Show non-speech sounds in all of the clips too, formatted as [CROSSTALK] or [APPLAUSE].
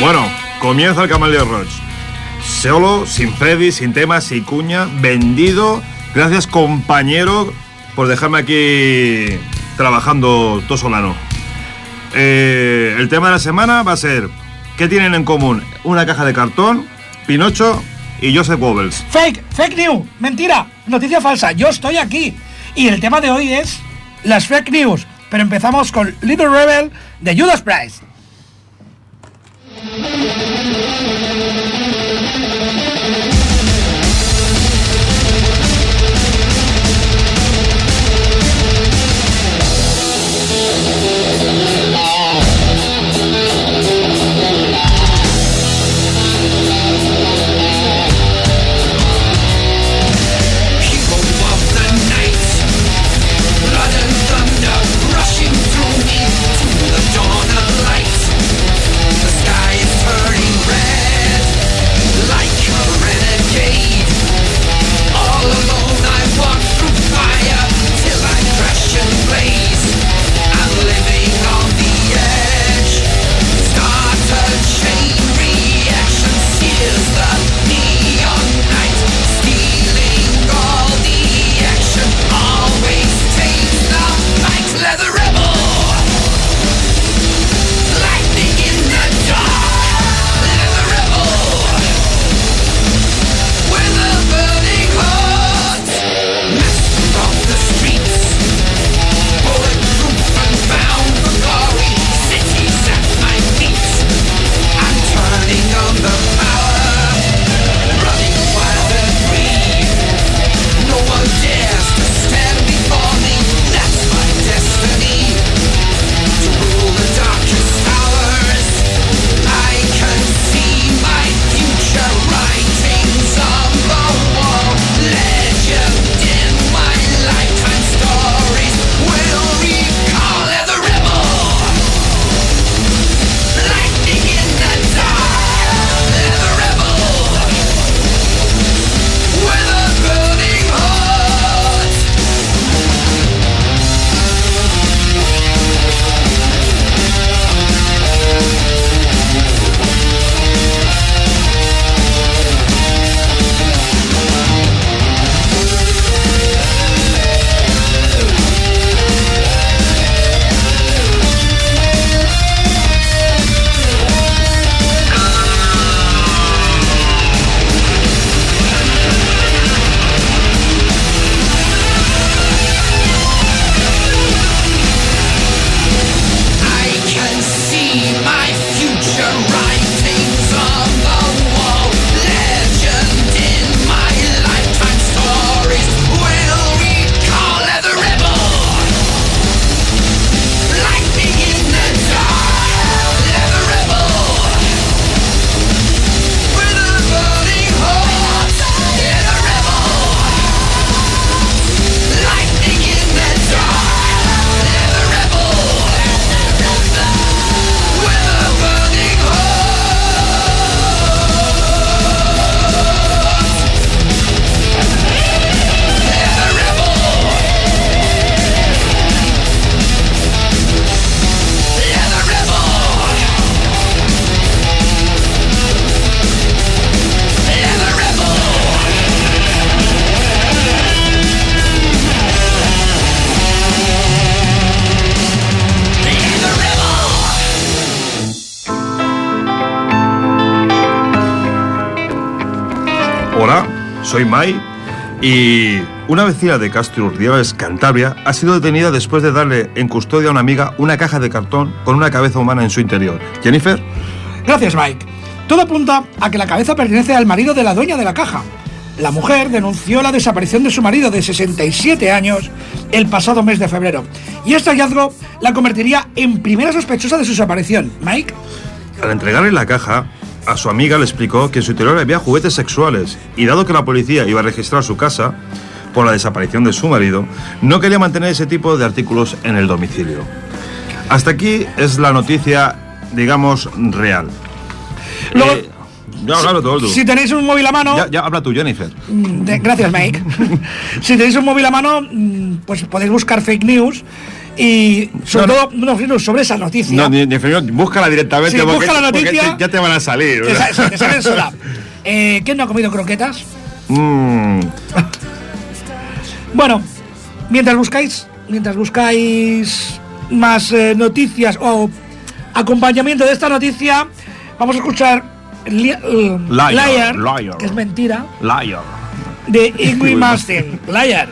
Bueno, comienza el Camaleo Roach. Solo, sin Freddy, sin temas, sin cuña, vendido. Gracias, compañero, por dejarme aquí trabajando todo solano. Eh, el tema de la semana va a ser: ¿qué tienen en común? Una caja de cartón, Pinocho y Joseph Goebbels. Fake, fake news, mentira, noticia falsa, yo estoy aquí. Y el tema de hoy es las fake news. Pero empezamos con Little Rebel de Judas Priest. Thank you. Soy Mai y una vecina de Castro Urdiales, Cantabria, ha sido detenida después de darle en custodia a una amiga una caja de cartón con una cabeza humana en su interior. Jennifer. Gracias, Mike. Todo apunta a que la cabeza pertenece al marido de la dueña de la caja. La mujer denunció la desaparición de su marido de 67 años el pasado mes de febrero. Y este hallazgo la convertiría en primera sospechosa de su desaparición. Mike. Al entregarle la caja, a su amiga le explicó que en su interior había juguetes sexuales y dado que la policía iba a registrar su casa por la desaparición de su marido, no quería mantener ese tipo de artículos en el domicilio. Hasta aquí es la noticia, digamos, real. Eh, Ya, claro, todo tú. Si tenéis un móvil a mano, Ya, ya habla tú, Jennifer. Mm, de- gracias, Mike. [LAUGHS] si tenéis un móvil a mano, mm, pues podéis buscar fake news y sobre No, todo no, sobre esa noticia. No, ni, ni búscala directamente Sí, porque, busca la porque noticia. te- ya te van a salir. Te ¿verdad? sa- te salen sola. [LAUGHS] Eh, ¿Quién no ha comido croquetas? Mm, [LAUGHS] Bueno, mientras buscáis, mientras buscáis más eh, noticias o acompañamiento de esta noticia, vamos a escuchar Li- Liar, Liar, liar. que es mentira, liar. de [LAUGHS] Ingrid Mastin. Liar.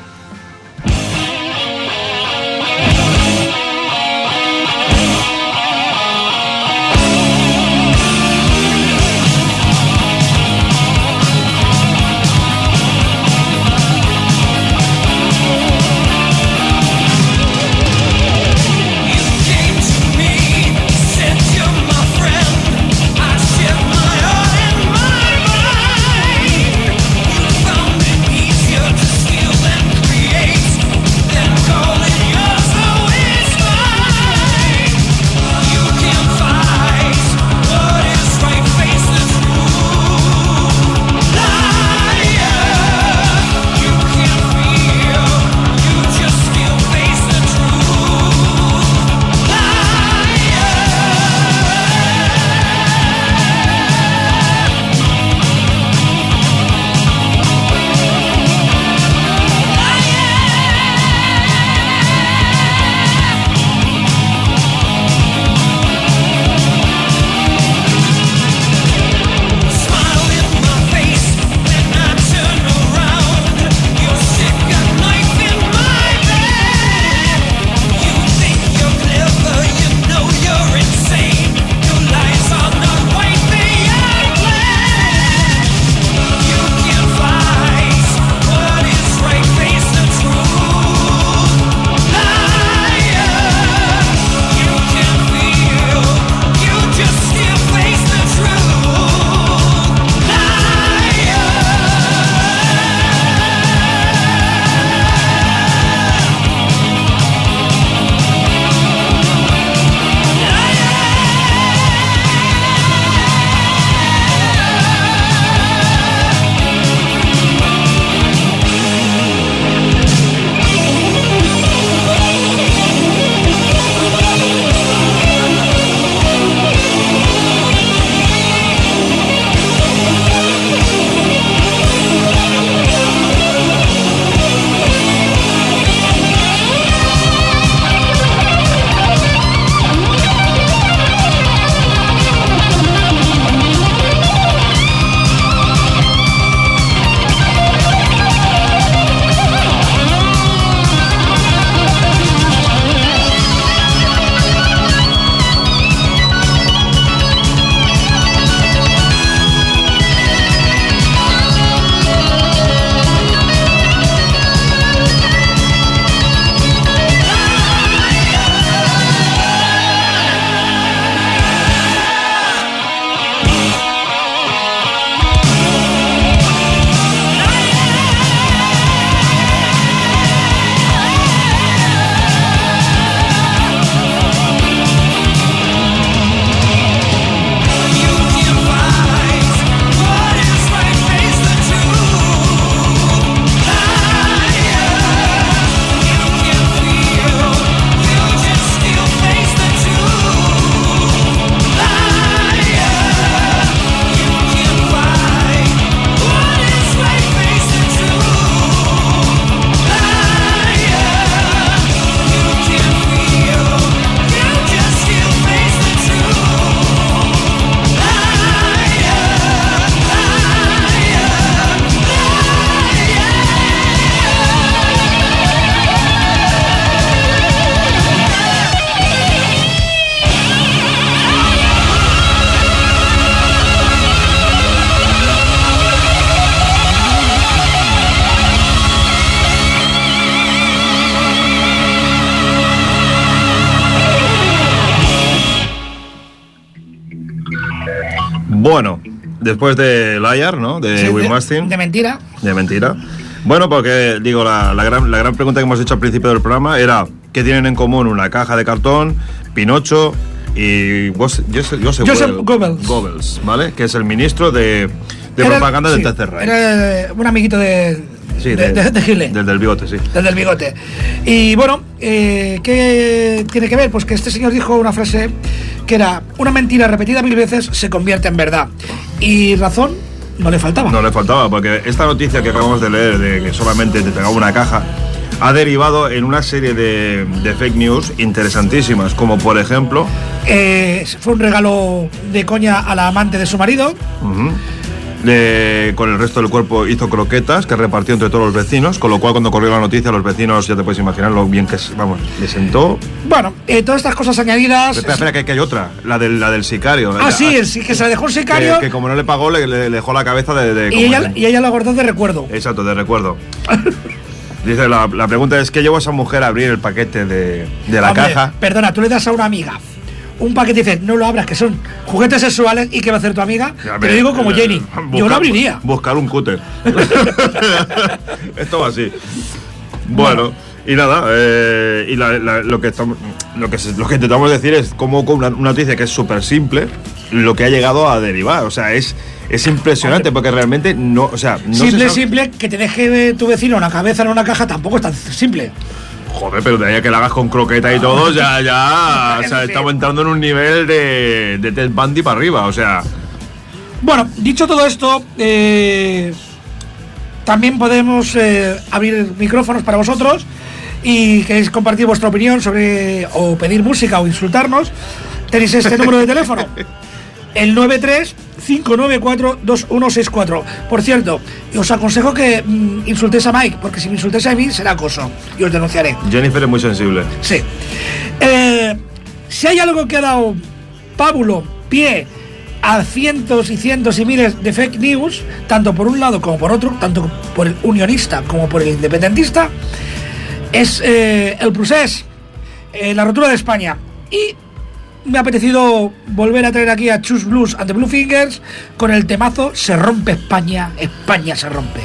Después de Liar, ¿no? De Sí, Will de, mentira. De mentira. Bueno, porque digo, la, la gran, la gran pregunta que hemos hecho al principio del programa era ¿qué tienen en común una caja de cartón, Pinocho y Joseph, Joseph, Joseph Goebbels. Goebbels, ¿vale? Que es el ministro de, de propaganda del sí, Tercer Reich. Era un amiguito de, Sí, de, de- de. Del del bigote, sí. Desde el bigote. Y bueno, eh, ¿qué tiene que ver? Pues que este señor dijo una frase que era, una mentira repetida mil veces se convierte en verdad. Y razón no le faltaba. No le faltaba, porque esta noticia que acabamos de leer de que solamente te pegaba una caja ha derivado en una serie de, de fake news interesantísimas, como por ejemplo, Eh, fue un regalo de coña a la amante de su marido. De- con el resto del cuerpo hizo croquetas que repartió entre todos los vecinos, con lo cual cuando corrió la noticia los vecinos ya te puedes imaginar lo bien que, vamos, le sentó. Bueno, eh, todas estas cosas añadidas... Espera, espera, que, que hay otra, la del, la del sicario. Ah, sí, el que se la dejó un sicario Que, que como no le pagó, le, le dejó la cabeza de... de- y, ella, y ella guardó de recuerdo. Exacto, de recuerdo. [LAUGHS] Dice, la, la pregunta es, ¿qué llevó a esa mujer a abrir el paquete de, de la Hombre, caja? Perdona, tú le das a una amiga un paquete y dices, no lo abras, que son juguetes sexuales y qué va a hacer tu amiga. A Te lo digo como eh, Jenny. Yo lo abriría. Buscar un cúter. [LAUGHS] Esto va así. Bueno, y nada, eh, y la- la- lo, que estamos, lo, que se- lo que intentamos decir es cómo con una, una noticia que es súper simple, lo que ha llegado a derivar. O sea, es, es impresionante porque realmente no, o sea, no se simple, sabe- simple, que te deje tu vecino una cabeza en una caja tampoco es tan simple. Joder, pero de ahí a que la hagas con croqueta y todo, ya, ya, [LAUGHS] o sea, estamos entrando en un nivel de, de Ted Bundy para arriba, o sea, Bueno, dicho todo esto, eh, también podemos eh, abrir micrófonos para vosotros y queréis compartir vuestra opinión sobre o pedir música o insultarnos. Tenéis este número de teléfono. [LAUGHS] El 93 594 2164. Por cierto, os aconsejo que mm, insultéis a Mike, porque si me insultáis a mí será acoso y os denunciaré. Jennifer es muy sensible. Sí. Eh, si hay algo que ha dado pábulo, pie a cientos y cientos y miles de fake news, tanto por un lado como por otro, tanto por el unionista como por el independentista, es eh, el procés, eh, la rotura de España. Y me ha apetecido volver a traer aquí a Chus Blues and the Blue Fingers con el temazo Se rompe España, España se rompe.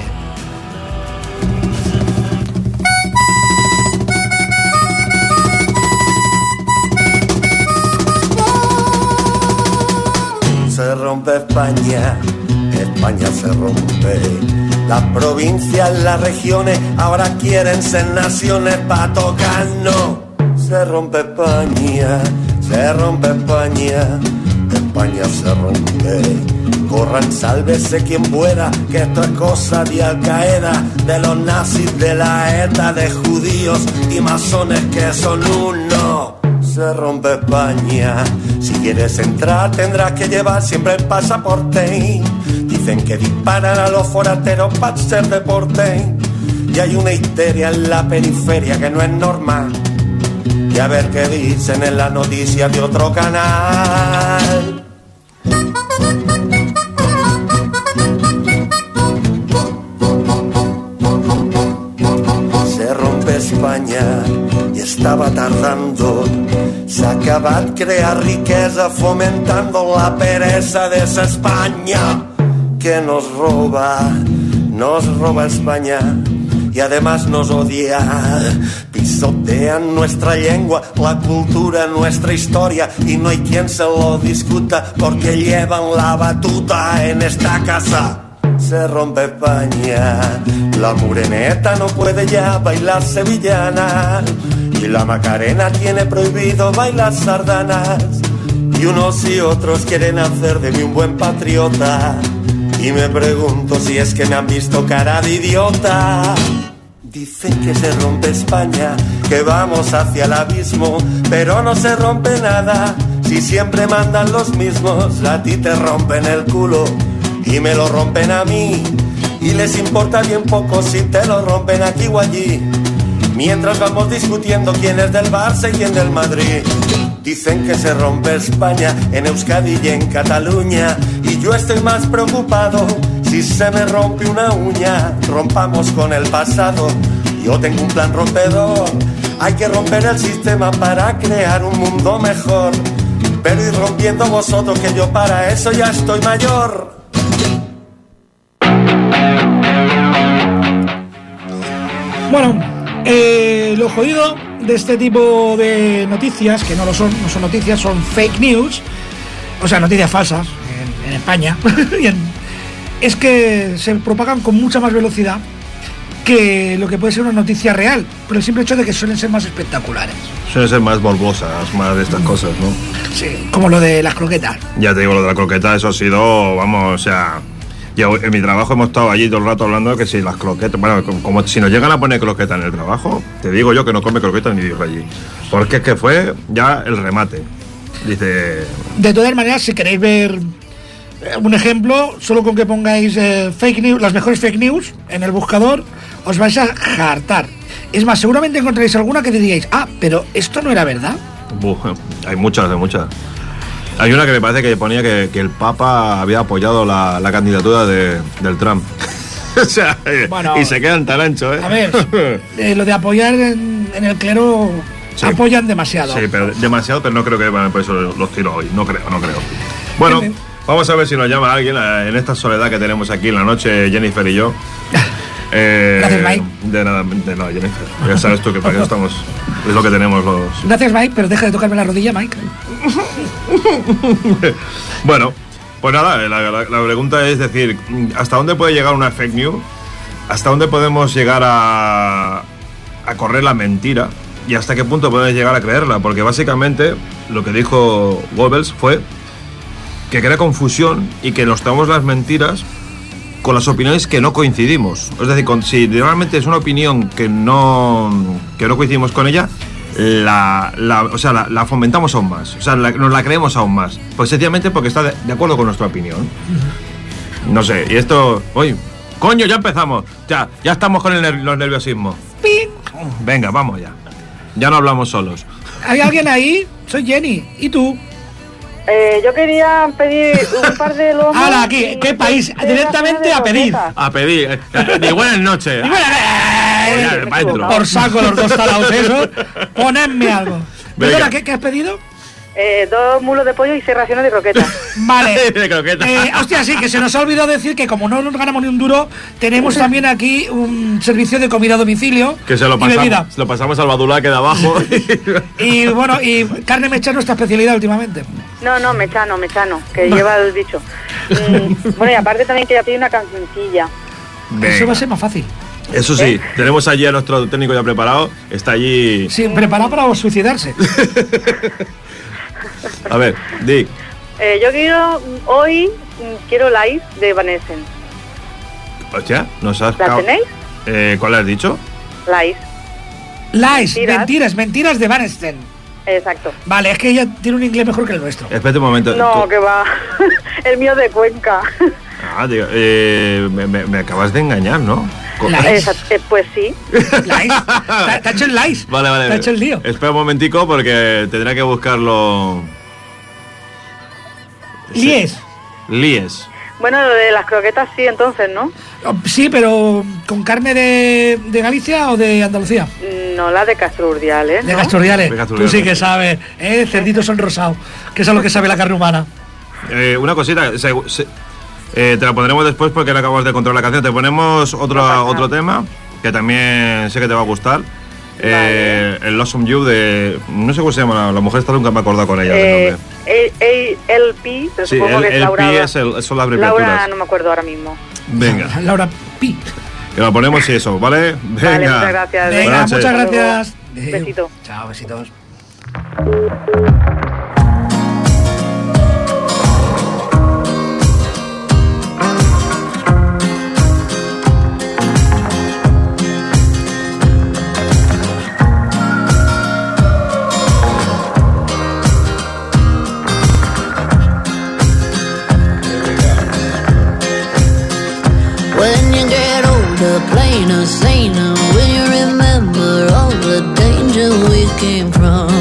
Se rompe España, España se rompe. Las provincias, las regiones ahora quieren ser naciones para tocarnos. Se rompe España, se rompe España, España se rompe. Corran, sálvese quien pueda, que esto es cosa de Al Qaeda, de los nazis, de la ETA, de judíos y masones que son uno se rompe España. Si quieres entrar tendrás que llevar siempre el pasaporte. Dicen que disparan a los forasteros para ser deporte. Y hay una histeria en la periferia que no es normal. Y a ver qué dicen en las noticias de otro canal. Se rompe España y estaba tardando. Se acaba de crear riqueza fomentando la pereza de esa España que nos roba, nos roba España y además nos odia. Pisotean nuestra lengua, la cultura, nuestra historia y no hay quien se lo discuta porque llevan la batuta en esta casa se rompe España. La mureneta no puede ya bailar sevillana. Y la Macarena tiene prohibido bailar sardanas. Y unos y otros quieren hacer de mí un buen patriota. Y me pregunto si es que me han visto cara de idiota. Dicen que se rompe España, que vamos hacia el abismo, pero no se rompe nada. Si siempre mandan los mismos, a ti te rompen el culo y me lo rompen a mí. Y les importa bien poco si te lo rompen aquí o allí. Mientras vamos discutiendo quién es del Barça y quién del Madrid. Dicen que se rompe España en Euskadi y en Cataluña. Yo estoy más preocupado si se me rompe una uña. Rompamos con el pasado. Yo tengo un plan rompedor. Hay que romper el sistema para crear un mundo mejor. Pero ir rompiendo vosotros que yo para eso ya estoy mayor. Bueno, eh, lo jodido de este tipo de noticias, que no lo son, no son noticias, son fake news, o sea, noticias falsas en, España, [LAUGHS] es que se propagan con mucha más velocidad que lo que puede ser una noticia real, por el simple hecho de que suelen ser más espectaculares. Suelen ser más morbosas, más de estas cosas, ¿no? Sí, como lo de las croquetas. Ya te digo, lo de la croqueta, eso ha sido, vamos, o sea... Yo, en mi trabajo hemos estado allí todo el rato hablando de que si las croquetas, bueno, como, como si nos llegan a poner croqueta en el trabajo, te digo yo que no come croqueta ni Dios allí. Porque es que fue ya el remate. Dice, De todas maneras, si queréis ver eh, un ejemplo, solo con que pongáis eh, fake news, las mejores fake news en el buscador, os vais a hartar. Es más, seguramente encontraréis alguna que diríais, ah, pero esto no era verdad. "Buh, hay muchas, hay muchas. Hay una que me parece que ponía que, que el Papa había apoyado la, la candidatura de, del Trump. [LAUGHS] o sea, Bueno, y se quedan tan ancho, ¿eh? A ver, eh, lo de apoyar en, en el clero, Sí. apoyan demasiado. Sí, pero demasiado, pero no creo que van por eso los tiro hoy. No creo, no creo. Bueno. Vamos a ver si nos llama alguien eh, en esta soledad que tenemos aquí en la noche, Jennifer y yo. [LAUGHS] Eh, Gracias, Mike. De nada, de nada, Jennifer. Ya sabes tú que para eso estamos. Es lo que tenemos los. Gracias, Mike, pero deja de tocarme la rodilla, Mike. [LAUGHS] Bueno, pues nada, la, la- la pregunta es decir, ¿hasta dónde puede llegar una fake news? ¿Hasta dónde podemos llegar a, a correr la mentira? ¿Y hasta qué punto podemos llegar a creerla? Porque básicamente lo que dijo Goebbels fue que crea confusión y que nos tomamos las mentiras con las opiniones que no coincidimos. Es decir, con- si realmente es una opinión que no, que no coincidimos con ella, la, la- o sea, la, la fomentamos aún más. O sea, la- nos la creemos aún más. Pues sencillamente porque está de, de acuerdo con nuestra opinión. No sé, y esto... Oye, coño, ya empezamos. Ya, ya estamos con el los nerviosismos. Venga, vamos ya. Ya no hablamos solos. ¿Hay alguien ahí? Soy Jenny. ¿Y tú? Eh, yo quería pedir un [LAUGHS] par de lomos. Ahora, aquí, ¿qué país? de Directamente a pedir. croquetas. A pedir. eh, Ni buenas noches. Eh, Oye, pa' dentro. Por saco los dos talados esos. Ponedme algo. Perdona, ¿qué, qué has pedido? Eh, dos mulos de pollo y seis raciones de croquetas. [LAUGHS] Vale. [LAUGHS] De croqueta. Eh, hostia, sí, que se nos ha olvidado decir que como no nos ganamos ni un duro, tenemos también aquí un servicio de comida a domicilio Que se lo pasamos, se lo pasamos al badulá que de abajo. Y bueno, y carne mecha es nuestra especialidad últimamente. No, no, mechano, mechano, que lleva el bicho. [LAUGHS] Mm, bueno, y aparte también quería pedir una cancioncilla. Eso va a ser más fácil. Eso sí, tenemos allí a nuestro técnico ya preparado. Está allí. Sí, preparado para suicidarse. [LAUGHS] A ver, Dick. Eh, yo quiero, hoy, mm, quiero Live de Vanessa. Hostia, nos has. ¿La tenéis? Eh, ¿Cuál has dicho? Live, Lies, Mentiras. mentiras, mentiras de Van Steen. Exacto. Vale, es que ella tiene un inglés mejor que el nuestro. Espérate un momento. No, tú- que va. [LAUGHS] el mío de Cuenca. Ah, digo, eh, me, me- me acabas de engañar, ¿no? Eh, pues sí. Lies. [LAUGHS] Te, te ha hecho el lies. Vale, vale. Te ha hecho el lío. Espera un momentico porque tendrá que buscarlo. Lies. Lies. Bueno, lo de las croquetas sí, entonces, ¿no? Oh, Sí, pero ¿con carne de, de Galicia o de Andalucía? No la de Castro Urdiales, De ¿no? De Tú Casturriales. sí que sabes, ¿eh? Cerditos son rosados, que eso es lo que sabe la carne humana. Eh, una cosita, se- eh, te la pondremos después porque no acabas de encontrar la canción. Te ponemos otro, No otro tema que también sé que te va a gustar. Eh, el Lost on You de. No sé cómo se llama, la, mujer esta nunca me he acordado con ella. Eh, A- LP, pero Sí, supongo el, que es el Laura. P es el, son las abreviaturas. Laura, no me acuerdo ahora mismo. Venga, [LAUGHS] Laura Pi. que la ponemos y eso, ¿vale? Venga. Vale, muchas gracias. Venga, muchas gracias. Besito. Chao, besitos. Plainer, saner, when you remember all the danger we came from.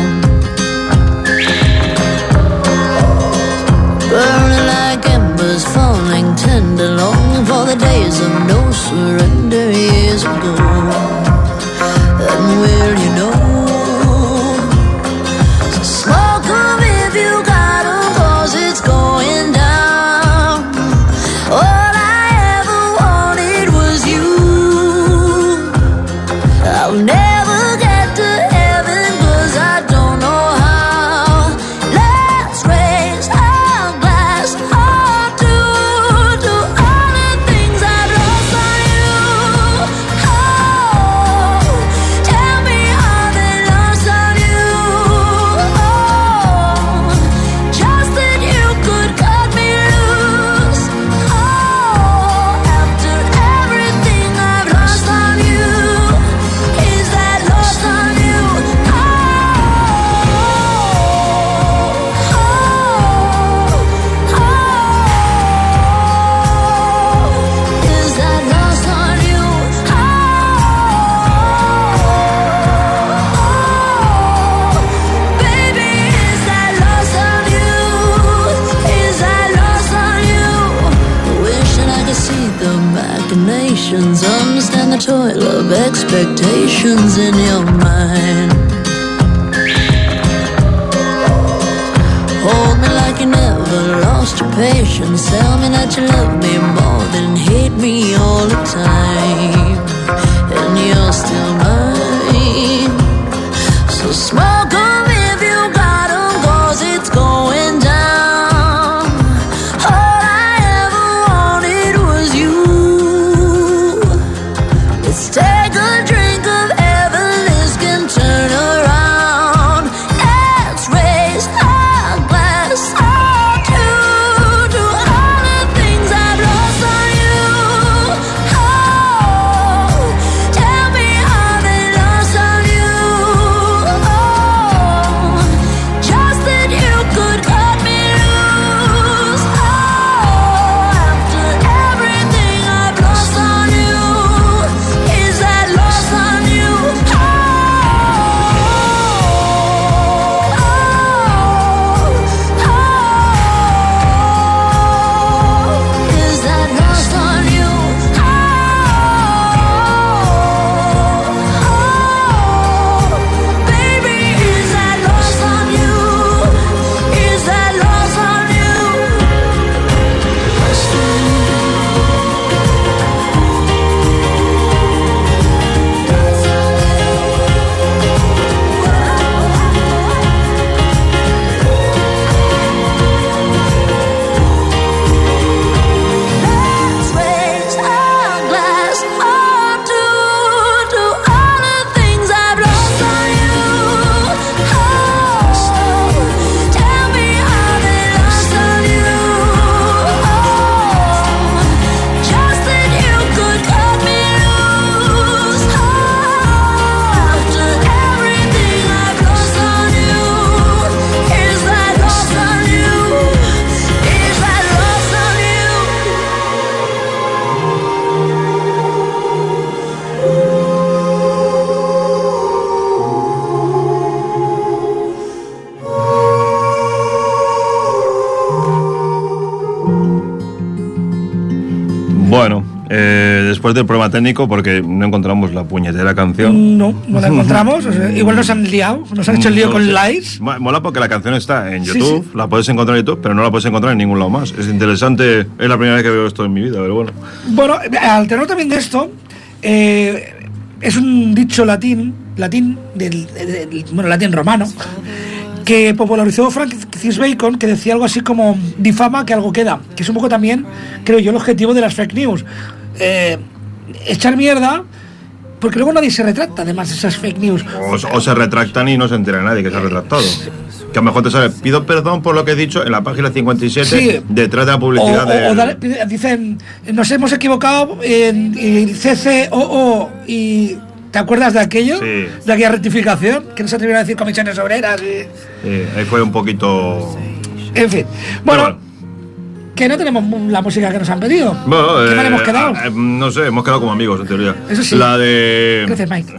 Expectations in your mind. Hold me like you never lost your patience. Tell me that you love me more than hate me all the time. Después del problema técnico, porque no encontramos la puñetera canción. No, no la [LAUGHS] encontramos. o sea, igual nos han liado, nos han hecho el lío No con. Mo- Mola porque la canción está en Sí, YouTube, sí. la puedes encontrar en YouTube, pero no la puedes encontrar en ningún lado más. Es interesante, es la primera vez que veo esto en mi vida, pero bueno. Bueno, al tenor también de esto, eh, es un dicho latín, latín, del, del- del- bueno, latín romano, que popularizó Francis Bacon, que decía algo así como difama que algo queda, que es un poco también, creo yo, el objetivo de las fake news. Eh, echar mierda, porque luego nadie se retracta, además, de esas fake news. O, o se retractan y no se entera nadie que se ha retractado. Que a lo mejor te sale, pido perdón por lo que he dicho en la página 57, Sí. detrás de la publicidad o- dicen, nos hemos equivocado en, en CCOO y... ¿Te acuerdas de aquello? Sí. De aquella rectificación, que no se atrevieron a decir comisiones obreras y... Sí, ahí fue un poquito... En fin. Bueno. Que no tenemos la música que nos han pedido. Bueno, ¿Qué mal eh, hemos quedado? eh, no sé, hemos quedado como amigos en teoría. Eso sí. La de. Gracias, Mike.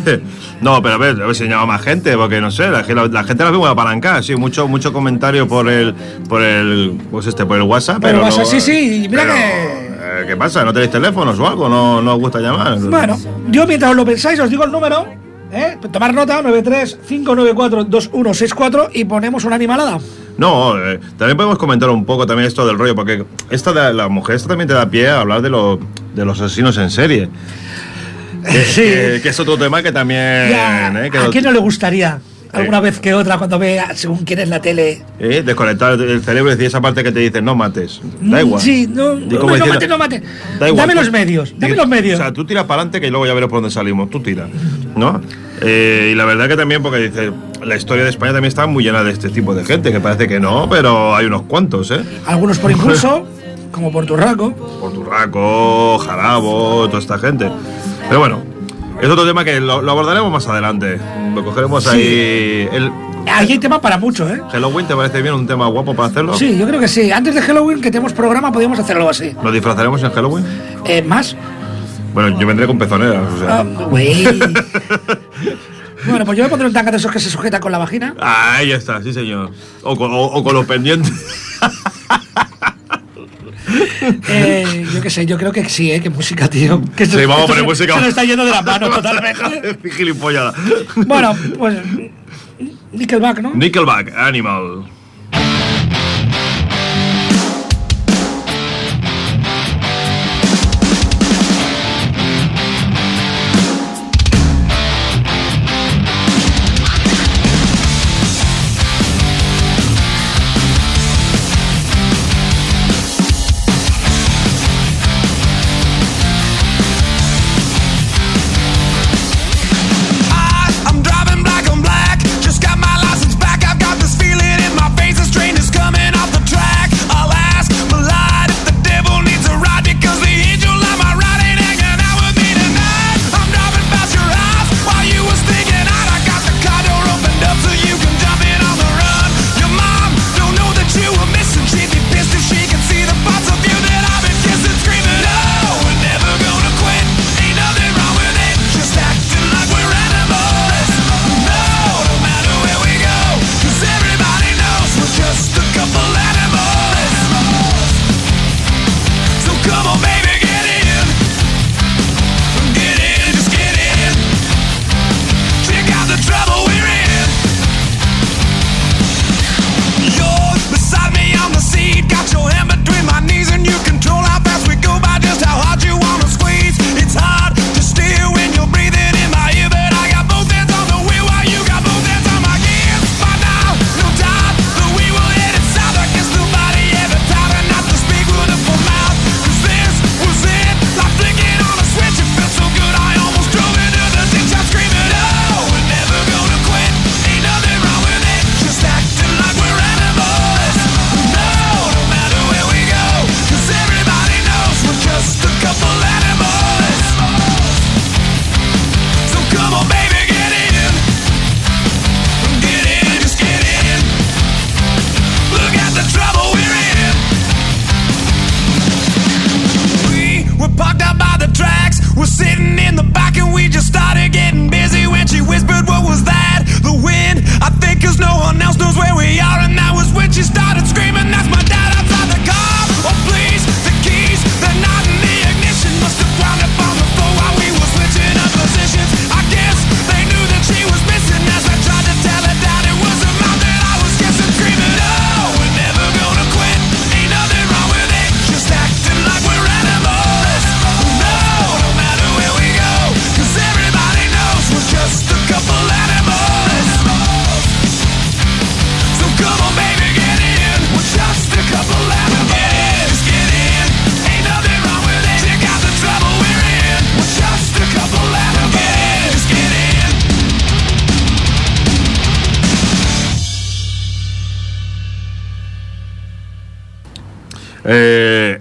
[LAUGHS] no, pero a ver, a ver si más gente, porque no sé, la, la- la gente la ve muy apalancada, sí, mucho, mucho comentario por el, por el, pues este, por el WhatsApp. Por el pero WhatsApp, no- sí, sí, y mira pero, que- eh, ¿Qué pasa? ¿No tenéis teléfonos o algo? ¿No, no os gusta llamar? Bueno, yo mientras os lo pensáis os digo el número. ¿eh? Tomar nota, 93-594-2164 y ponemos una animalada. No, eh, también podemos comentar un poco también esto del rollo, porque esta de la mujer esta también te da pie a hablar de, lo- de los asesinos en serie. [LAUGHS] Que, que- que es otro tema que también... Ya, eh, que ¿A lo- quién no le gustaría? Alguna Eh. vez que otra cuando vea según quién es la tele. eh, desconectar el cerebro y decir esa parte que te dice no mates. Da igual. Mm, Sí, no, no diciendo, mate, no mate. Da igual. Dame los medios, dame los medios. O sea, tú tiras para adelante que luego ya veremos por dónde salimos. Tú tira. ¿No? Eh, y la verdad que también, porque dice, la historia de España también está muy llena de este tipo de gente, que parece que no, pero hay unos cuantos, ¿eh? Algunos por impulso, [LAUGHS] como por turraco. Porturraco, Jarabo, toda esta gente. Pero bueno, es otro tema que lo, lo abordaremos más adelante. Lo cogeremos Sí. ahí. El Ahí hay tema para mucho, ¿eh? Halloween, ¿te parece bien un tema guapo para hacerlo? Sí, yo creo que sí. Antes de Halloween, que tenemos programa, podríamos hacer algo así. ¿Nos disfrazaremos en Halloween? Eh, ¿Más? Bueno, yo vendré con pezoneras, o sea. Ah, bueno, pues yo me pondré un tanga de esos que se sujeta con la vagina. Ahí está, sí señor. O con, o- o con los pendientes. [LAUGHS] Eh, yo qué sé, yo creo que sí, ¿eh? Que música, tío. Que Sí, vamos a poner música. Se nos está yendo de las manos totalmente. [LAUGHS] Gilipollada. Bueno, pues. Nickelback, ¿no? Nickelback, Animal.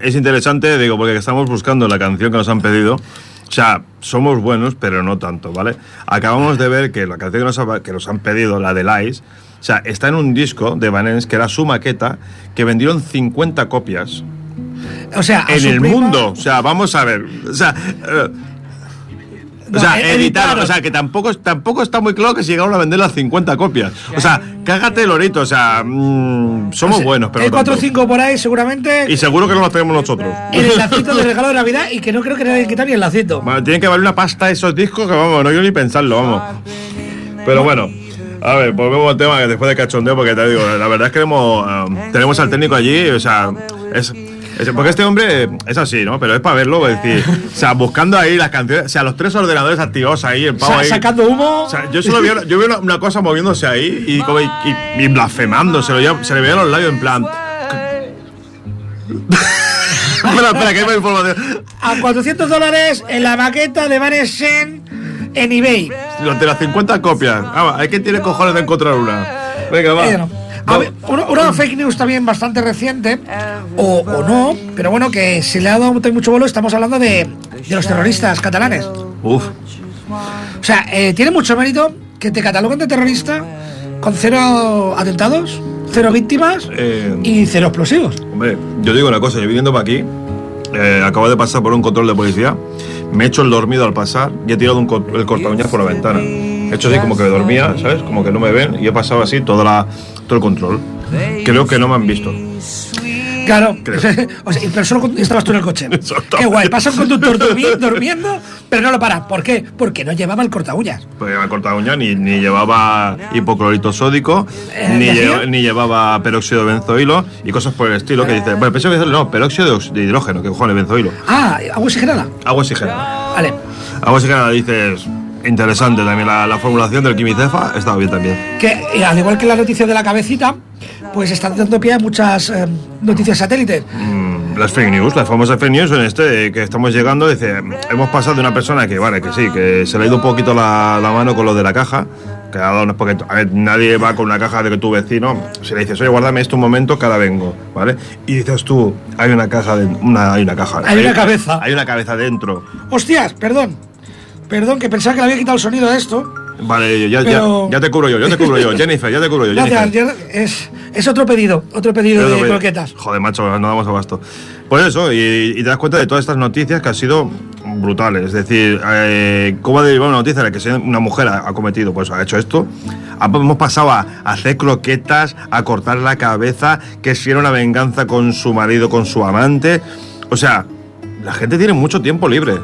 Es interesante, digo, porque estamos buscando la canción que nos han pedido. O sea, somos buenos, pero no tanto, ¿vale? Acabamos de ver que la canción que nos, ha- que nos han pedido, la de Lies, o sea, está en un disco de Vanens que era su maqueta, que vendieron 50 copias O sea, en el prima- mundo. O sea, vamos a ver. O sea, eh, o sea, editaron. editaron. O sea, que tampoco, tampoco está muy claro que se llegaron a vender las 50 copias. O sea, cágate, Lorito. O sea, mm, somos buenos, pero Hay no 4 o tanto. 5 por ahí, seguramente. Y seguro que no las tenemos nosotros. En el [LAUGHS] lacito de regalo de Navidad y que no creo que nadie quita ni el lacito. Bueno, tienen que valer una pasta esos discos que vamos, no quiero ni pensarlo, vamos. Pero bueno, a ver, volvemos al tema que después de cachondeo, porque te digo, la verdad es que hemos, eh, tenemos al técnico allí, o sea, es- porque este hombre es así, ¿no? Pero es para verlo, es decir, o sea, buscando ahí las canciones, o sea, los tres ordenadores activados ahí, el pavo Sa- ahí. sacando humo. O sea, yo solo vi, yo vi una, cosa moviéndose ahí y, como, y, y- y blasfemando, se, lo, se le veían los labios en plan. [LAUGHS] espera, espera, que hay más información. A 400 dólares en la maqueta de Vanesen en eBay. De las 50 copias. Ah, hay que tiene cojones de encontrar una. Venga, va. No. A ver, una, una fake news también bastante reciente, o, o no, pero bueno, que se le ha dado mucho vuelo, estamos hablando de, de los terroristas catalanes. Uf. O sea, eh, tiene mucho mérito que te cataloguen de terrorista con cero atentados, cero víctimas Eh, y cero explosivos. Hombre, yo digo una cosa, yo viniendo para aquí, eh, acabo de pasar por un control de policía, me he hecho el dormido al pasar y he tirado un co- el corta uñas por la ventana. He hecho así como que dormía, ¿sabes? Como que no me ven y he pasado así toda la, todo el control. Creo que no me han visto. Claro, [LAUGHS] o sea, pero solo estabas tú en el coche. [LAUGHS] Exacto. Qué guay, pasa un conductor durmi- durmiendo, pero no lo para. ¿Por qué? Porque no llevaba el corta uñas. Pues llevaba corta uña, ni, ni llevaba hipoclorito sódico, Eh, ni, ni llevaba peróxido de benzoilo y cosas por el estilo que dice, bueno, peróxido de benzoilo no, peróxido de hidrógeno, que cojones, benzoilo. Ah, agua oxigenada. Agua oxigenada. Vale. Agua oxigenada dices, interesante también, la, la formulación del quimicefa estaba bien también. Que eh, al igual que la noticia de la cabecita, pues están dando pie a muchas eh, noticias satélites. Mm, Las fake news, las famosas fake news en este que estamos llegando, dice, hemos pasado de una persona que, vale, que sí, que se le ha ido un poquito la, la mano con lo de la caja, que ha dado unos porque a ver, nadie va con una caja de que tu vecino, si le dices, oye, guárdame esto un momento, que ahora vengo, ¿vale? Y dices tú, hay una caja, de, una, hay una caja. Hay una cabeza. Hay una cabeza dentro. Hostias, perdón. Perdón, que pensaba que le había quitado el sonido a esto. Vale, ya, ya- Pero- ya te cubro yo, yo te cubro yo, [LAUGHS] Jennifer, ya te cubro yo, Jennifer. es, es otro pedido, otro pedido Pero, de croquetas. Joder, macho, no damos abasto. Pues eso, y, y te das cuenta de todas estas noticias que han sido brutales. Es decir, eh, ¿cómo ha derivado una noticia en la que una mujer ha, ha cometido, pues ha hecho esto? Hemos pasado a, a hacer croquetas, a cortar la cabeza, que si era una venganza con su marido, con su amante. O sea, la gente tiene mucho tiempo libre.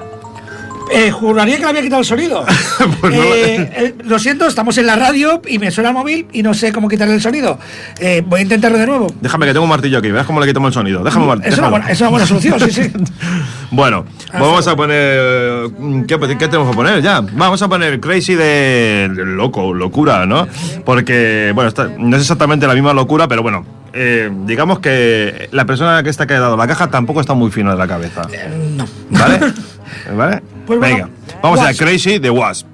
Eh, juraría que le había quitado el sonido. [LAUGHS] Pues no. Eh, eh, lo siento, estamos en la radio y me suena el móvil y no sé cómo quitarle el sonido. Eh, voy a intentarlo de nuevo. Déjame que tengo un martillo aquí, verás cómo le quitamos el sonido. Déjame un martillo. Es una, buena, es una buena solución, sí, sí. [LAUGHS] Bueno, Ah, vamos a poner. ¿qué, ¿Qué tenemos que poner ya? Vamos a poner Crazy de loco, locura, ¿no? Porque, bueno, está- no es exactamente la misma locura, pero bueno, eh, digamos que la persona que está que ha dado la caja tampoco está muy fino de la cabeza. No. ¿Vale? [LAUGHS] ¿Vale? Pues bueno, Venga, vamos a. Crazy de Wasp.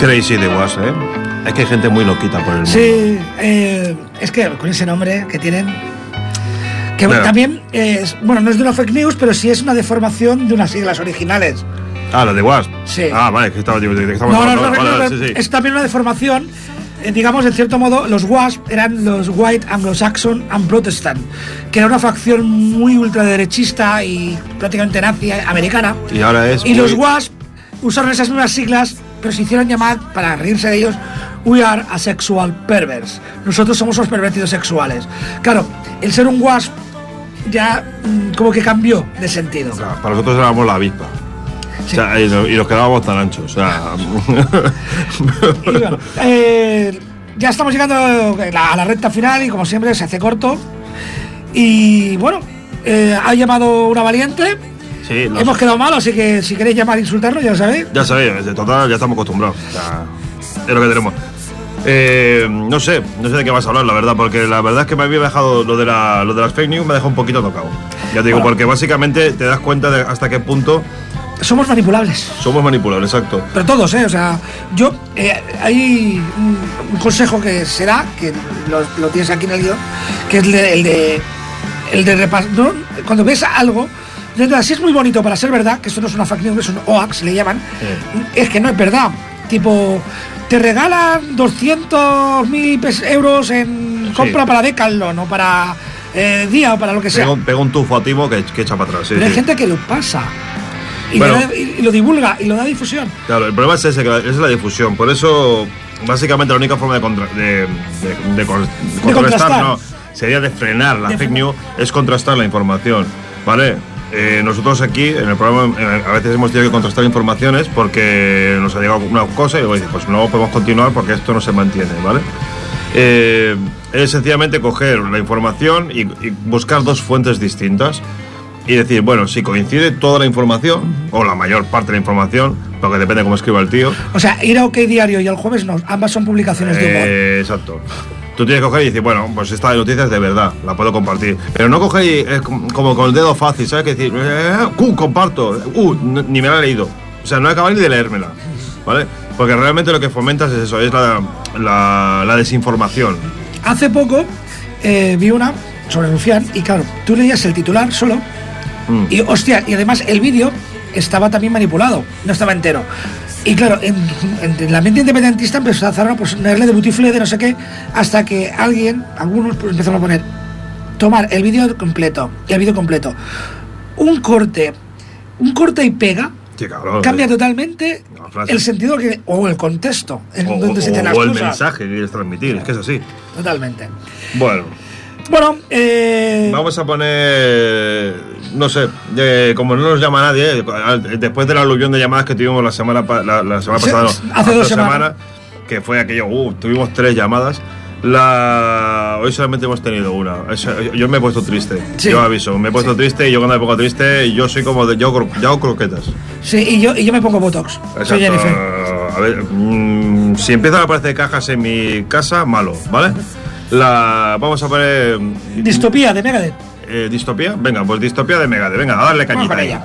Crazy de Was, ¿eh? Es que hay gente muy loquita por el mundo. Sí, eh, es que con ese nombre que tienen. Que Claro. también es, bueno, no es de una fake news, pero sí es una deformación de unas siglas originales. Ah, lo de Was. Sí. Ah, vale, que estaba, digo, ¿de qué estamos No, no, hablando? no, Vale, no, vale, no, sí, sí. es también una deformación. eh, digamos, en cierto modo, los WASP eran los White Anglo-Saxon and Protestant, que era una facción muy ultraderechista y prácticamente nazi eh, americana. Y ahora es. Y los muy- WASP usaron esas mismas siglas, pero se hicieron llamar, para reírse de ellos, We are asexual perverts. Nosotros somos los pervertidos sexuales. Claro, el ser un WASP ya mm, como que cambió de sentido. O sea, para nosotros éramos la avispa. Sí. O sea, y, no- y nos quedábamos tan anchos. O sea. [LAUGHS] Y bueno, eh, ya estamos llegando a la recta final y como siempre se hace corto. Y bueno, eh, ha llamado una valiente. Sí, Hemos quedado mal, así que si queréis llamar e insultarnos, ya lo sabéis. Ya sabéis, de total ya estamos acostumbrados. Sea, es lo que tenemos. Eh, no sé, no sé de qué vas a hablar, la verdad, porque la verdad es que me había dejado lo de, la, lo de las fake news, me dejó un poquito tocado. Ya te digo, Bueno. porque básicamente te das cuenta de hasta qué punto Somos manipulables. somos manipulables, exacto. Pero todos, ¿eh? O sea, yo. eh, hay un, consejo que se da, que lo, lo tienes aquí en el guion, que es el de. El de, el de repas- ¿no? Cuando ves algo. Verdad, Si es muy bonito para ser verdad, que esto no es una fake news, es un OAX, le llaman, es que no es verdad. Tipo, te regalan 200.000 euros en compra para Decathlon o para eh, Día o para lo que sea. Pega, un- pega un tufo a Timo que, que echa para atrás. sí, Pero hay gente que lo pasa. Y, Bueno. le da- y- y lo divulga y lo da difusión. Claro, el problema es ese, que la- es la difusión. Por eso, básicamente, la única forma de, contra- de, de- de con- contrarrestar, contrastar. no, sería de frenar la fake news, es contrastar la información. ¿Vale? Eh, nosotros aquí, en el programa, eh, a veces hemos tenido que contrastar informaciones porque nos ha llegado una cosa y luego pues no podemos continuar porque esto no se mantiene, ¿vale? Eh, es sencillamente coger la información y, y buscar dos fuentes distintas y decir, bueno, si coincide toda la información, o la mayor parte de la información, porque depende cómo escriba el tío, O sea, ir a OK Diario y el jueves no, ambas son publicaciones de humor. eh, exacto. Tú tienes que coger y decir, bueno, pues esta noticia es de verdad, la puedo compartir. Pero no coger y eh, com- como con el dedo fácil, ¿sabes? Que decir, eh, uh, comparto, uh, ni me la he leído. O sea, no he acabado ni de leérmela, ¿vale? Porque realmente lo que fomentas es eso, es la, la, la desinformación. Hace poco eh, vi una sobre Rufián y claro, tú leías el titular solo Mm. y hostia, y además el vídeo estaba también manipulado, no estaba entero. Y claro, en, en- el ambiente independentista empezaron a ponerle de butifle de no sé qué, hasta que alguien, algunos pues, empezaron a poner, tomar el vídeo completo, el vídeo completo, un corte, un corte y pega, Sí, cabrón. cambia totalmente el sentido que, o el contexto en O, donde se o- te las o el mensaje que quieres transmitir, es que es así. Totalmente. Bueno, Bueno, eh, vamos a poner, no sé, eh, como no nos llama nadie, eh, después del aluvión de llamadas que tuvimos la semana, pa- la, la semana Sí, pasada, no, hace dos semanas. que fue aquello, uh, tuvimos tres llamadas. La... Hoy solamente hemos tenido una. Eso- yo, me he puesto triste. Sí. Yo aviso, me he puesto triste y yo cuando me pongo triste, yo soy como de. Yo, cro- yo hago croquetas. sí, y yo, y yo me pongo Botox. Soy Exacto. Jennifer. A ver, mm, si empiezan a aparecer cajas en mi casa, malo, ¿vale? La, vamos a poner. Distopía de Megadeth. eh, ¿Distopía? Venga, pues distopía de Megade. Venga, a darle Vamos cañita. ahí.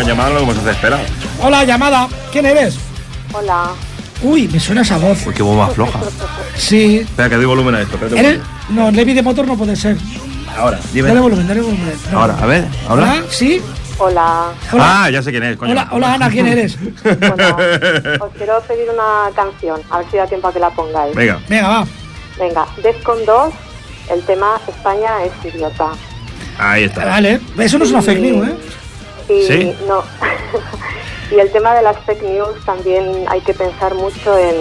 Una llamada, no lo hemos. Hola, llamada. ¿Quién eres? Hola. Uy, me suena esa voz. Uy, qué voz más floja. Sí. Espera, que doy volumen a esto. ¿Eres? No, Levi de motor no puede ser. Ahora, dime. Dale volumen, dale volumen. No. Ahora, a ver, Hola. ¿sí? Hola. Hola. Ah, ya sé quién es, coño. Hola, hola, Ana, ¿quién eres? [LAUGHS] Os quiero pedir una canción, a ver si da tiempo a que la pongáis. Venga. Venga, va. Venga, Defcon 2, el tema España es idiota. Ahí está. Vale. Eso no es una fake news, ¿eh? Y ¿Sí? no. [LAUGHS] y el tema de las fake news también hay que pensar mucho en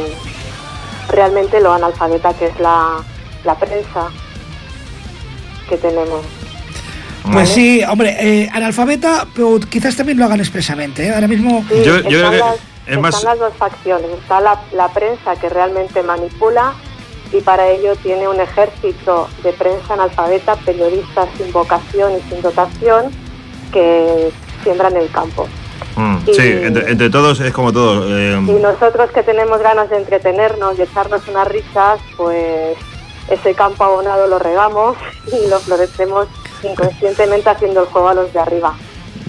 realmente lo analfabeta que es la, la prensa que tenemos. Pues sí, hombre, eh, analfabeta, pero quizás también lo hagan expresamente. ¿eh? Ahora mismo. Sí, Yo- yo creo están, que las, es están más- las dos facciones. Está la, la prensa que realmente manipula y para ello tiene un ejército de prensa analfabeta, periodistas sin vocación y sin dotación que siembran el campo. Mm, Y- sí, entre, entre todos es como todo. eh, Y nosotros que tenemos ganas de entretenernos y echarnos unas risas, pues ese campo abonado lo regamos [LAUGHS] y lo florecemos inconscientemente haciendo el juego a los de arriba.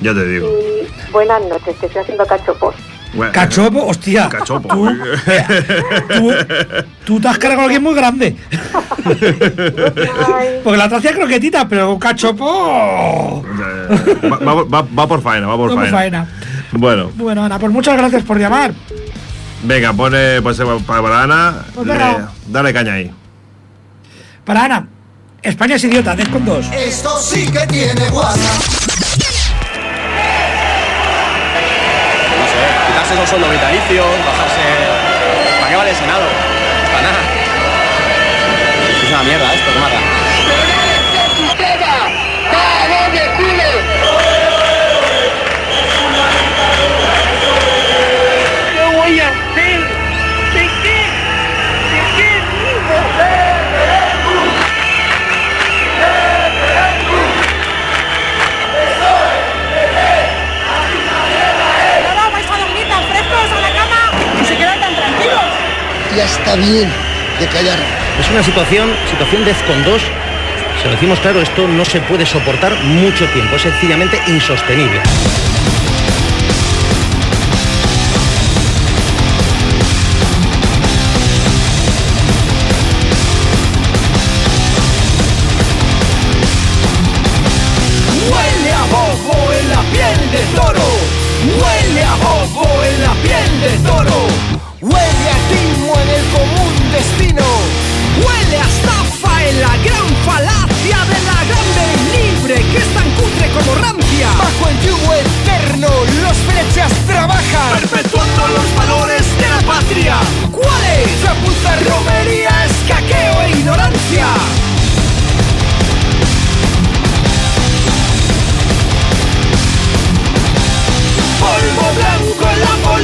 ya te digo. Y buenas noches, que estoy haciendo cachopos. Bueno, Cachopo, hostia. Cachopo. Tú, tú, tú te has cargado a alguien muy grande. Porque la otra hacía croquetita, pero un cachopo. Eh, va, va- va- va por faena, va por faena. faena. Bueno, Bueno, Ana, pues muchas gracias por llamar. venga, pone pues, para, Ana. Pues le- dale caña ahí. Para Ana, España es idiota, con dos. Esto sí que tiene WhatsApp. Quitarse esos sueldos vitalicios, bajarse. ¿Para qué vale el Senado? Para nada. Es una mierda esto, mata. Bien de callar. Es una situación, situación de con 2. Se lo decimos claro, esto no se puede soportar mucho tiempo, es sencillamente insostenible. Huele a bobo en la piel de toro. Como rancia. Bajo el yugo eterno los flechas trabajan. Perpetuando los valores de la patria. ¿Cuáles? Chapuza, romería, escaqueo e ignorancia.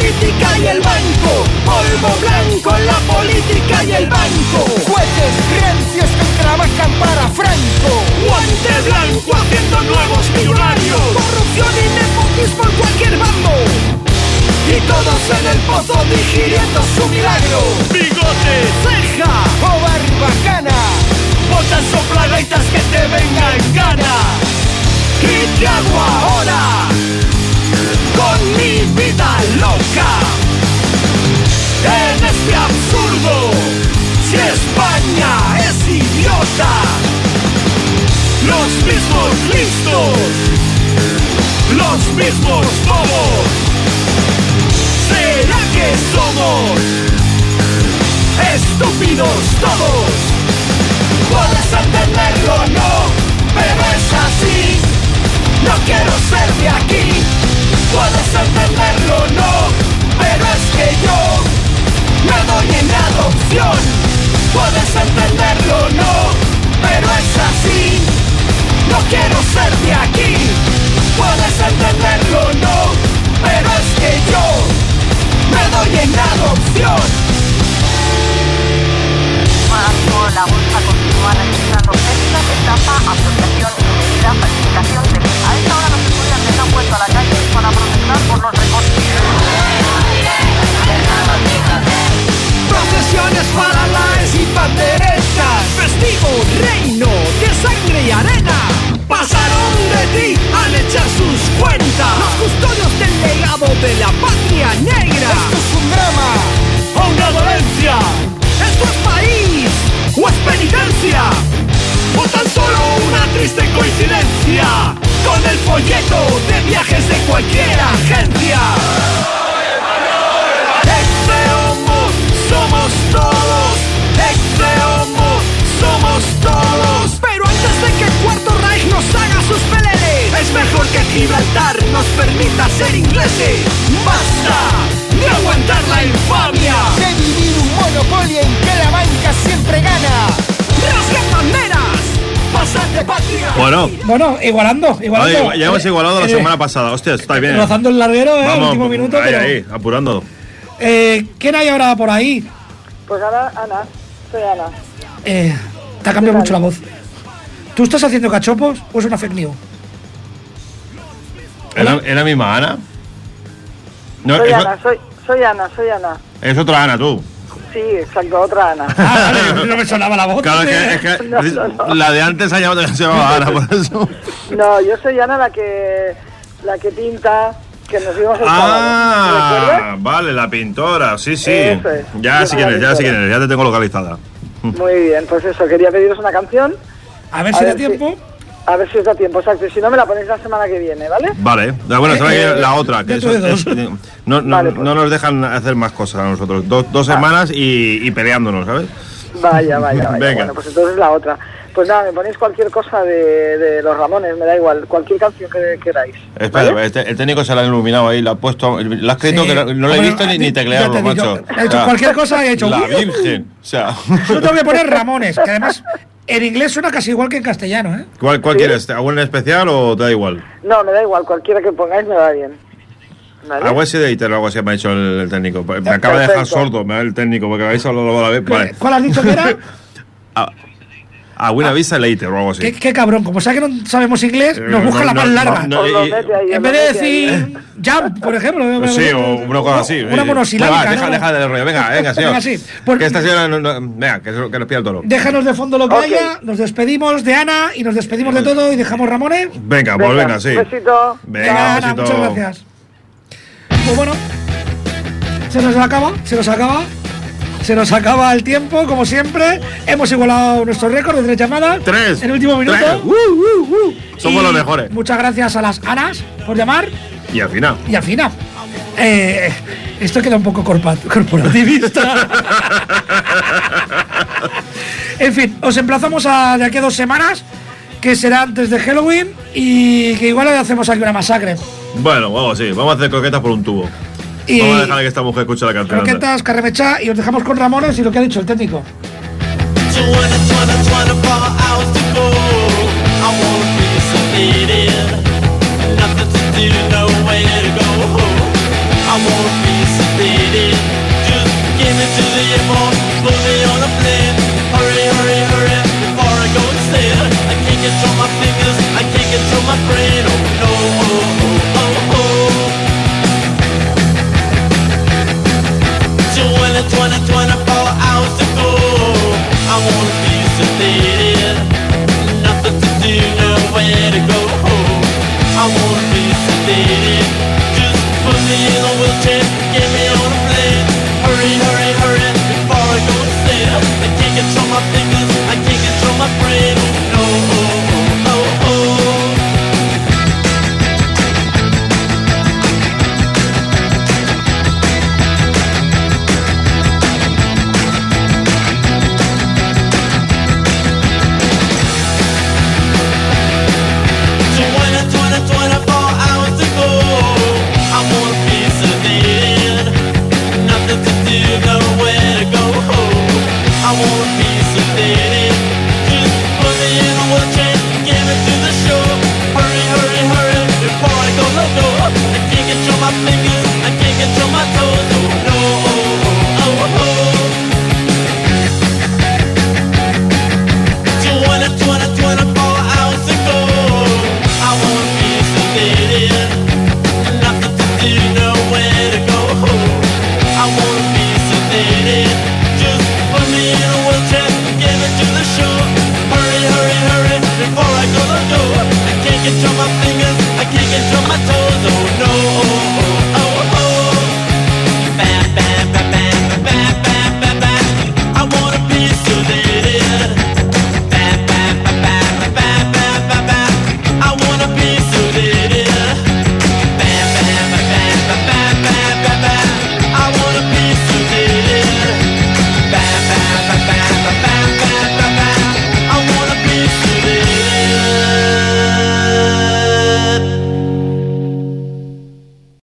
Política y el banco. Polvo blanco en la política y el banco. Jueces rancios que trabajan para Franco. Guante blanco haciendo nuevos millonarios. Corrupción y nepotismo en cualquier bando. Y todos en el pozo digiriendo su milagro. Bigote, ceja o barbacana. Botas soplagaitas que te venga en gana. ¿Y qué hago ahora? Los mismos listos, los mismos bobos, ¿será que somos estúpidos todos? Puedes entenderlo no, pero es así. No quiero ser de aquí. Puedes entenderlo no, pero es que yo me doy en adopción. Puedes entenderlo no, pero es así. No quiero ser de aquí. Puedes entenderlo no, pero es que yo me doy en adopción. Ahora la bolsa continúa registrando pérdidas, estafa, apropiación indebida, falsificación de... A esta hora los estudiantes han vuelto a la calle para protestar por los recortes. para laes y panderetas. Festivo reino de sangre y arena. Pasaron de ti al echar sus cuentas. Los custodios del legado de la patria negra. Esto es un drama o una dolencia. Esto es país o es penitencia. O tan solo una triste coincidencia con el folleto de viajes de cualquier agencia. Todos. Pero antes de que el Cuarto Reich nos haga sus peleles, es mejor que Gibraltar nos permita ser ingleses. Basta de aguantar la infamia. De vivir un monopolio en que la banca siempre gana. Rasgan banderas. Pasad de patria. Bueno, Bueno, igualando, igualando. oye, ya hemos Eh, igualado la eh, semana pasada. Hostia, está bien. Rozando el larguero, eh, Vamos, último minuto, ahí, pero. ahí, apurando. Eh, ¿Quién hay ahora por ahí? Pues ahora, Ana, soy Ana. Eh, te ha cambiado mucho la voz. ¿Tú estás haciendo cachopos o es una fake news? ¿Era, era misma Ana? No, soy es, Ana, soy, soy Ana, soy Ana. es otra Ana, tú. Sí, exacto, otra Ana. Ah, vale, no me sonaba la voz. Claro, es que, es que [LAUGHS] No, no, no. la de antes se llamaba, Ana, por eso. No, yo soy Ana la que la que pinta, que nos vimos el sábado. Ah, vale, la pintora, sí, sí. Eso es. Ya Yo sé soy quién la es, ya sé quién pintora. es, ya te tengo localizada. [LAUGHS] Muy bien, pues eso, quería pediros una canción. A ver A si da si- tiempo. A ver si os da tiempo, exacto. Si no, me la ponéis la semana que viene, ¿vale? Vale, la- bueno, Eh, que la otra, que eso es- dos. no, no, Vale, pues. no nos dejan hacer más cosas a nosotros. Dos, dos semanas y, y peleándonos, ¿sabes? Vaya, vaya, vaya. [LAUGHS] Venga. Bueno, pues entonces la otra. Pues nada, me ponéis cualquier cosa de, de los Ramones, me da igual, cualquier canción que queráis. Espera, ¿vale? este- el técnico se la ha iluminado ahí, la ha puesto, lo ha escrito Sí. que no, no lo he visto ni, ni te teclearlo, he dicho, macho. ha hecho cualquier cosa y ha hecho, La. Virgen. O sea, Yo tengo que poner [LAUGHS] Ramones, que además en inglés suena casi igual que en castellano, ¿eh? ¿cuál, cuál ¿Sí? quieres? ¿Algún en especial o te da igual? No, me da igual, cualquiera que pongáis me va bien. ¿Vale? Algo así de Iter o algo así me ha dicho el, el técnico. Me acaba de dejar sordo me da el técnico porque habéis hablado a la vez. Vale. ¿Cuál has dicho que era? A, [LAUGHS] a Buena Vista Later o algo así. ¿Qué, qué cabrón, como sabe que no sabemos inglés, nos Eh, busca no, la más no, larga. no, y- ahí, en vez de decir jump, por ejemplo. [LAUGHS] Sí, o una cosa así. Una monosilábica. Venga, deja, ¿no? deja del rollo. Venga, venga, señor. Venga, sí. Pues- que esta señora. no- no- venga, que, que nos pida el toro. Déjanos de fondo lo que haya, nos despedimos de Ana y nos despedimos de todo y dejamos Ramones. Venga, pues venga, sí. Un besito. Venga, Ana, besito. muchas gracias. Pues bueno, se nos acaba, se nos acaba. Se nos acaba el tiempo, como siempre. Hemos igualado nuestro récord de tres llamadas. Tres. En el último minuto. Tres. Uh, uh, uh. Somos Y los mejores. Muchas gracias a las Anas por llamar. Y al final. Y al final, eh, esto queda un poco corporativista. [LAUGHS] en fin, os emplazamos a de aquí a dos semanas, que será antes de Halloween, y que igual le hacemos aquí una masacre. Bueno, vamos, sí. Vamos a hacer croquetas por un tubo. Y Vamos a dejar que esta mujer escuche la canción. croquetas, carremecha, y os dejamos con Ramones y lo que ha dicho el técnico. 20, 20, 24 hours to go. I wanna be sedated. Nothing to do, wanna be sedated. Nothing to do, nowhere to go. I wanna be sedated. Just put me in.